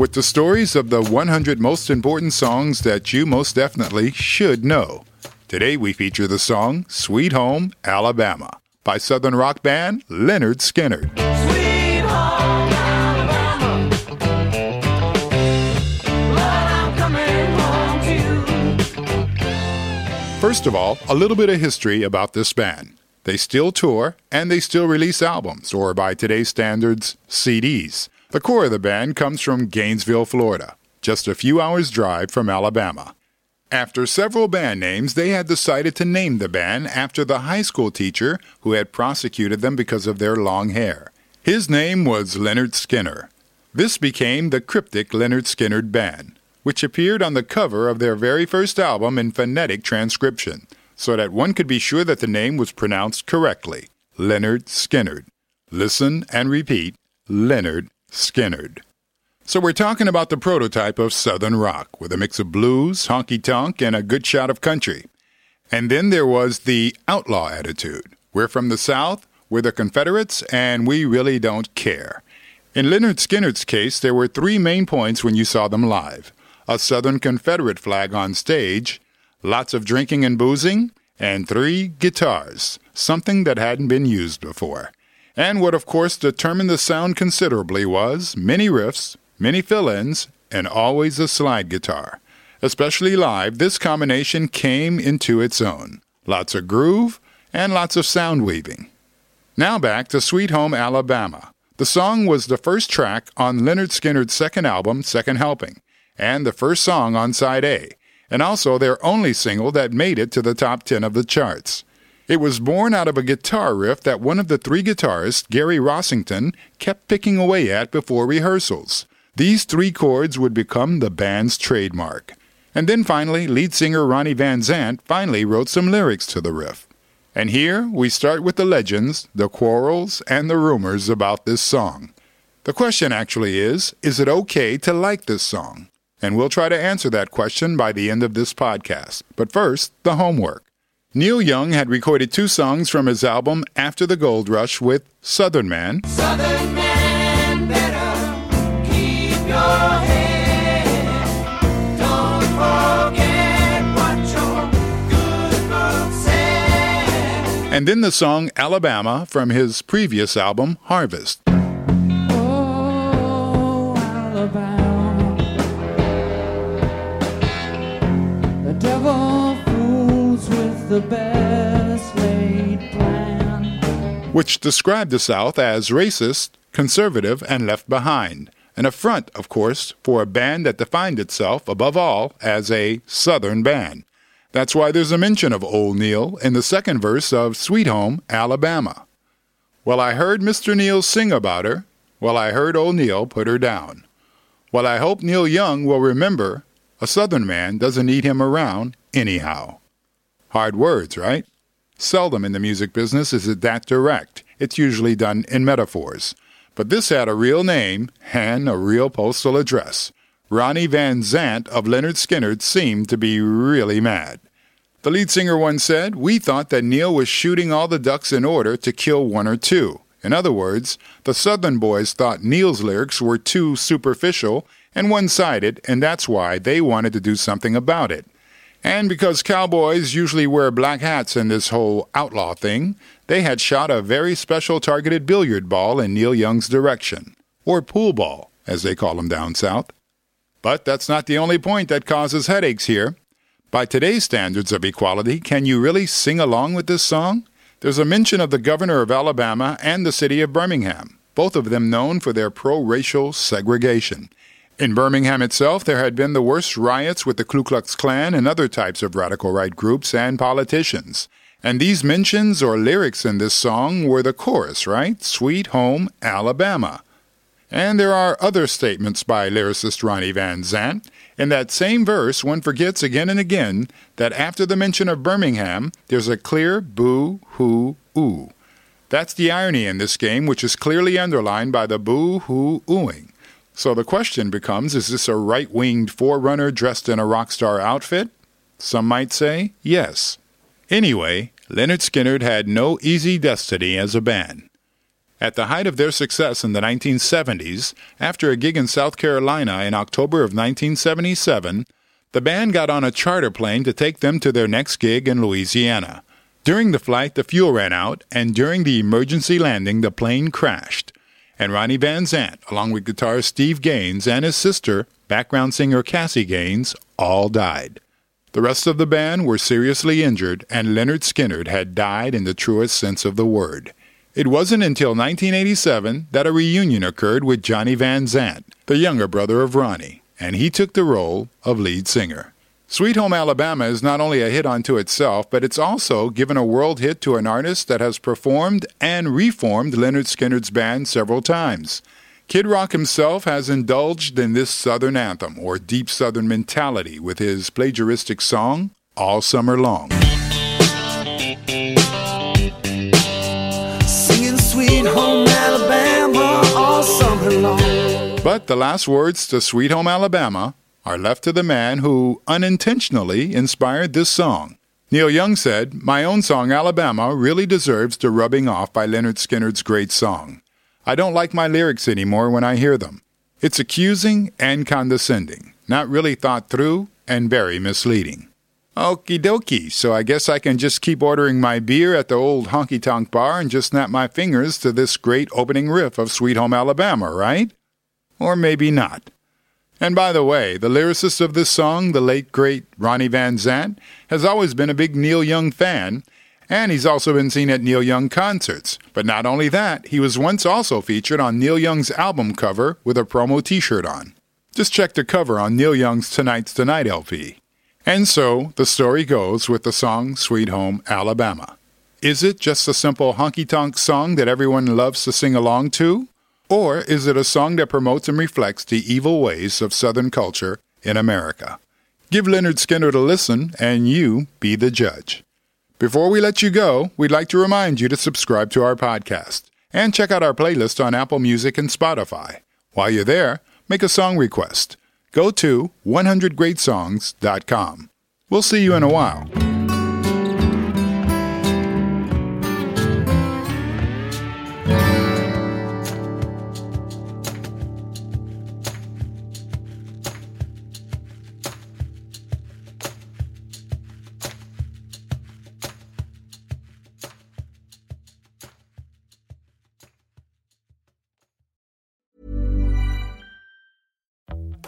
with the stories of the 100 most important songs that you most definitely should know. Today we feature the song Sweet Home, Alabama by Southern rock band Lynyrd Skynyrd. First of all, a little bit of history about this band. They still tour and they still release albums, or by today's standards, CDs. The core of the band comes from Gainesville, Florida, just a few hours' drive from Alabama. After several band names, they had decided to name the band after the high school teacher who had prosecuted them because of their long hair. His name was Leonard Skinner. This became the cryptic Lynyrd Skynyrd Band, which appeared on the cover of their very first album in phonetic transcription, so that one could be sure that the name was pronounced correctly Leonard Skinner. Listen and repeat Lynyrd Skynyrd. So we're talking about the prototype of Southern rock, with a mix of blues, honky tonk, and a good shot of country. And then there was the outlaw attitude. We're from the South, we're the Confederates, and we really don't care. In Lynyrd Skynyrd's case, there were three main points when you saw them live a Southern Confederate flag on stage, lots of drinking and boozing, and three guitars, something that hadn't been used before. And what, of course, determined the sound considerably was many riffs, many fill ins, and always a slide guitar. Especially live, this combination came into its own. Lots of groove and lots of sound weaving. Now back to Sweet Home Alabama. The song was the first track on Lynyrd Skynyrd's second album, Second Helping, and the first song on side A, and also their only single that made it to the top 10 of the charts. It was born out of a guitar riff that one of the three guitarists, Gary Rossington, kept picking away at before rehearsals. These three chords would become the band's trademark. And then finally, lead singer Ronnie Van Zant finally wrote some lyrics to the riff. And here we start with the legends, the quarrels, and the rumors about this song. The question actually is is it okay to like this song? And we'll try to answer that question by the end of this podcast. But first, the homework. Neil Young had recorded two songs from his album After the Gold Rush with Southern Man. Southern man, better keep your head. Don't forget what your good said. And then the song Alabama from his previous album Harvest. Oh, Alabama. The best laid plan. which described the South as racist, conservative, and left behind. An affront, of course, for a band that defined itself, above all, as a Southern band. That's why there's a mention of Old Neil in the second verse of Sweet Home, Alabama. Well, I heard Mr. Neil sing about her. Well, I heard Old Neil put her down. Well, I hope Neil Young will remember a Southern man doesn't need him around anyhow. Hard words, right? Seldom in the music business is it that direct. It's usually done in metaphors. But this had a real name and a real postal address. Ronnie Van Zant of Lynyrd Skynyrd seemed to be really mad. The lead singer once said, We thought that Neil was shooting all the ducks in order to kill one or two. In other words, the Southern boys thought Neil's lyrics were too superficial and one sided, and that's why they wanted to do something about it. And because cowboys usually wear black hats in this whole outlaw thing, they had shot a very special targeted billiard ball in Neil Young's direction, or pool ball, as they call them down south. But that's not the only point that causes headaches here. By today's standards of equality, can you really sing along with this song? There's a mention of the governor of Alabama and the city of Birmingham. both of them known for their pro racial segregation. In Birmingham itself, there had been the worst riots with the Ku Klux Klan and other types of radical right groups and politicians. And these mentions or lyrics in this song were the chorus, right? Sweet Home Alabama. And there are other statements by lyricist Ronnie Van Zant. In that same verse, one forgets again and again that after the mention of Birmingham, there's a clear boo hoo ooh. That's the irony in this game, which is clearly underlined by the boo hoo oohing. So the question becomes is this a right winged forerunner dressed in a rock star outfit? Some might say yes. Anyway, Lynyrd Skynyrd had no easy destiny as a band. At the height of their success in the 1970s, after a gig in South Carolina in October of 1977, the band got on a charter plane to take them to their next gig in Louisiana. During the flight, the fuel ran out, and during the emergency landing, the plane crashed and Ronnie Van Zant, along with guitarist Steve Gaines and his sister, background singer Cassie Gaines, all died. The rest of the band were seriously injured, and Lynyrd Skynyrd had died in the truest sense of the word. It wasn't until 1987 that a reunion occurred with Johnny Van Zant, the younger brother of Ronnie, and he took the role of lead singer. Sweet Home Alabama is not only a hit unto itself, but it's also given a world hit to an artist that has performed and reformed Lynyrd Skynyrd's band several times. Kid Rock himself has indulged in this Southern anthem or deep Southern mentality with his plagiaristic song, All Summer Long. Singing Sweet Home Alabama all summer long. But the last words to Sweet Home Alabama are left to the man who unintentionally inspired this song. Neil Young said, My own song, Alabama, really deserves the rubbing off by Lynyrd Skynyrd's great song. I don't like my lyrics anymore when I hear them. It's accusing and condescending, not really thought through, and very misleading. Okie dokie, so I guess I can just keep ordering my beer at the old honky tonk bar and just snap my fingers to this great opening riff of Sweet Home Alabama, right? Or maybe not. And by the way, the lyricist of this song, the late great Ronnie Van Zant, has always been a big Neil Young fan, and he's also been seen at Neil Young concerts. But not only that, he was once also featured on Neil Young's album cover with a promo t shirt on. Just check the cover on Neil Young's Tonight's the Night LP. And so, the story goes with the song Sweet Home Alabama. Is it just a simple honky tonk song that everyone loves to sing along to? Or is it a song that promotes and reflects the evil ways of Southern culture in America? Give Lynyrd Skynyrd a listen and you be the judge. Before we let you go, we'd like to remind you to subscribe to our podcast and check out our playlist on Apple Music and Spotify. While you're there, make a song request. Go to 100greatsongs.com. We'll see you in a while.